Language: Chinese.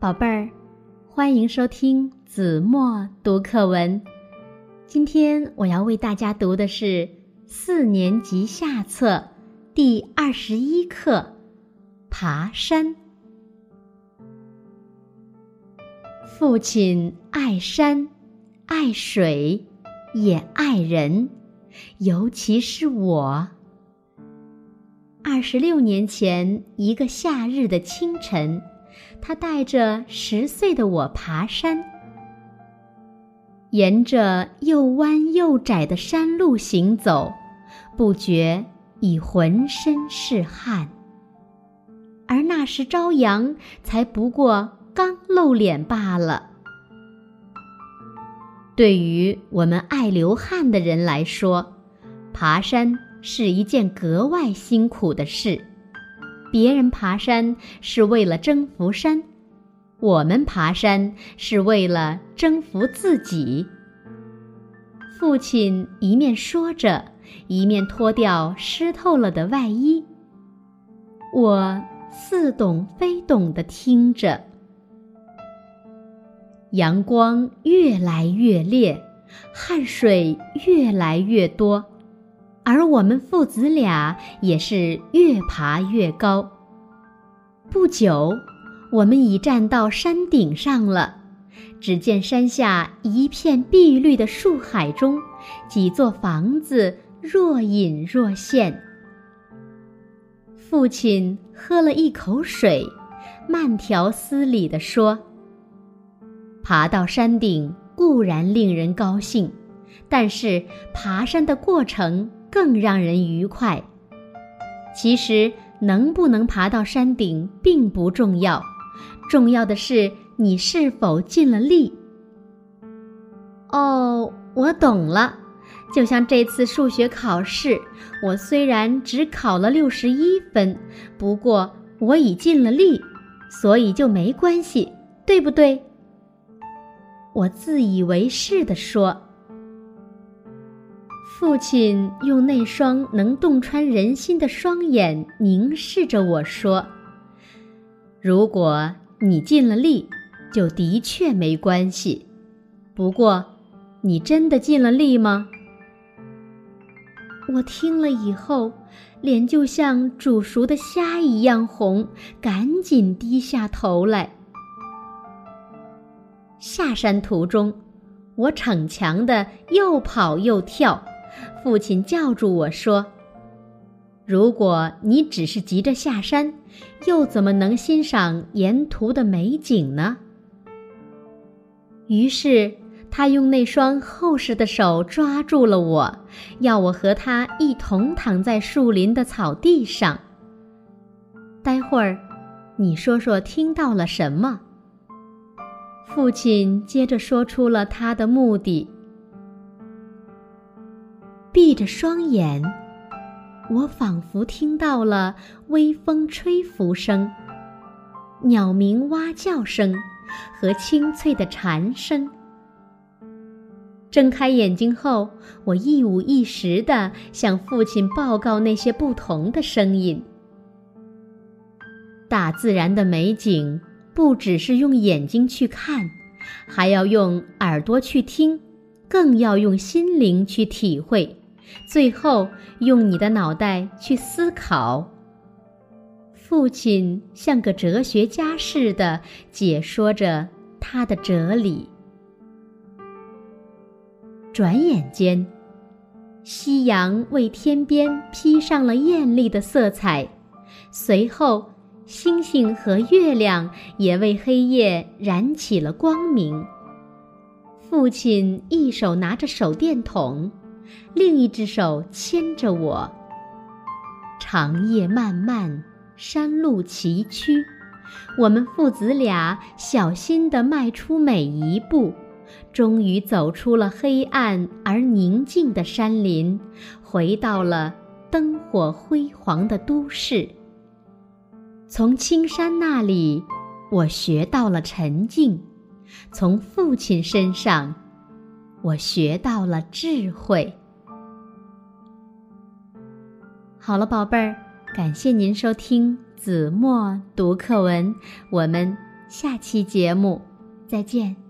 宝贝儿，欢迎收听子墨读课文。今天我要为大家读的是四年级下册第二十一课《爬山》。父亲爱山，爱水，也爱人，尤其是我。二十六年前一个夏日的清晨。他带着十岁的我爬山，沿着又弯又窄的山路行走，不觉已浑身是汗。而那时朝阳才不过刚露脸罢了。对于我们爱流汗的人来说，爬山是一件格外辛苦的事。别人爬山是为了征服山，我们爬山是为了征服自己。父亲一面说着，一面脱掉湿透了的外衣。我似懂非懂地听着。阳光越来越烈，汗水越来越多。而我们父子俩也是越爬越高。不久，我们已站到山顶上了。只见山下一片碧绿的树海中，几座房子若隐若现。父亲喝了一口水，慢条斯理地说：“爬到山顶固然令人高兴，但是爬山的过程……”更让人愉快。其实，能不能爬到山顶并不重要，重要的是你是否尽了力。哦，我懂了。就像这次数学考试，我虽然只考了六十一分，不过我已尽了力，所以就没关系，对不对？我自以为是地说。父亲用那双能洞穿人心的双眼凝视着我说：“如果你尽了力，就的确没关系。不过，你真的尽了力吗？”我听了以后，脸就像煮熟的虾一样红，赶紧低下头来。下山途中，我逞强的又跑又跳。父亲叫住我说：“如果你只是急着下山，又怎么能欣赏沿途的美景呢？”于是他用那双厚实的手抓住了我，要我和他一同躺在树林的草地上。待会儿，你说说听到了什么？父亲接着说出了他的目的。闭着双眼，我仿佛听到了微风吹拂声、鸟鸣蛙叫声和清脆的蝉声。睁开眼睛后，我一五一十地向父亲报告那些不同的声音。大自然的美景，不只是用眼睛去看，还要用耳朵去听，更要用心灵去体会。最后，用你的脑袋去思考。父亲像个哲学家似的解说着他的哲理。转眼间，夕阳为天边披上了艳丽的色彩，随后，星星和月亮也为黑夜燃起了光明。父亲一手拿着手电筒。另一只手牵着我。长夜漫漫，山路崎岖，我们父子俩小心地迈出每一步，终于走出了黑暗而宁静的山林，回到了灯火辉煌的都市。从青山那里，我学到了沉静；从父亲身上，我学到了智慧。好了，宝贝儿，感谢您收听子墨读课文，我们下期节目再见。